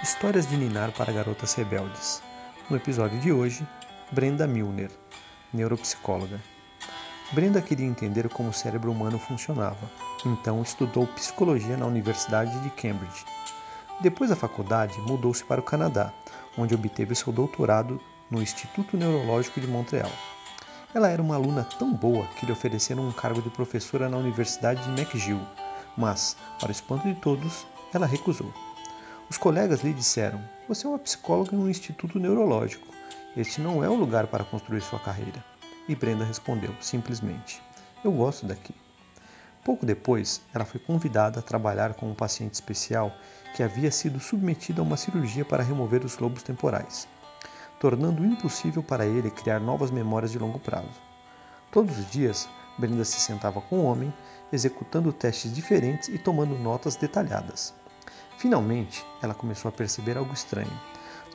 Histórias de Ninar para Garotas Rebeldes. No episódio de hoje, Brenda Milner, neuropsicóloga. Brenda queria entender como o cérebro humano funcionava, então estudou psicologia na Universidade de Cambridge. Depois da faculdade, mudou-se para o Canadá, onde obteve seu doutorado no Instituto Neurológico de Montreal. Ela era uma aluna tão boa que lhe ofereceram um cargo de professora na Universidade de McGill, mas, para o espanto de todos, ela recusou. Os colegas lhe disseram: Você é uma psicóloga em um instituto neurológico. Este não é o lugar para construir sua carreira. E Brenda respondeu, simplesmente: Eu gosto daqui. Pouco depois, ela foi convidada a trabalhar com um paciente especial que havia sido submetido a uma cirurgia para remover os lobos temporais, tornando impossível para ele criar novas memórias de longo prazo. Todos os dias, Brenda se sentava com o homem, executando testes diferentes e tomando notas detalhadas. Finalmente, ela começou a perceber algo estranho.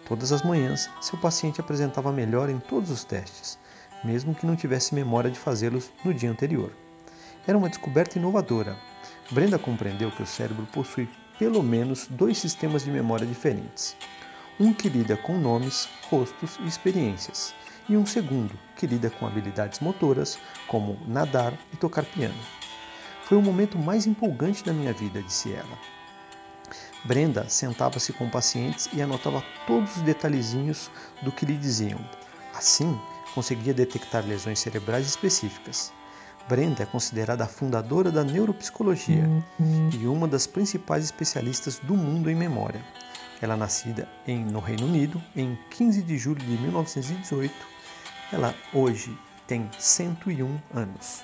Todas as manhãs, seu paciente apresentava melhor em todos os testes, mesmo que não tivesse memória de fazê-los no dia anterior. Era uma descoberta inovadora. Brenda compreendeu que o cérebro possui pelo menos dois sistemas de memória diferentes. Um que lida com nomes, rostos e experiências, e um segundo que lida com habilidades motoras, como nadar e tocar piano. Foi o momento mais empolgante da minha vida, disse ela. Brenda sentava-se com pacientes e anotava todos os detalhezinhos do que lhe diziam. Assim, conseguia detectar lesões cerebrais específicas. Brenda é considerada a fundadora da neuropsicologia e uma das principais especialistas do mundo em memória. Ela é nascida em, no Reino Unido em 15 de julho de 1918. Ela hoje tem 101 anos.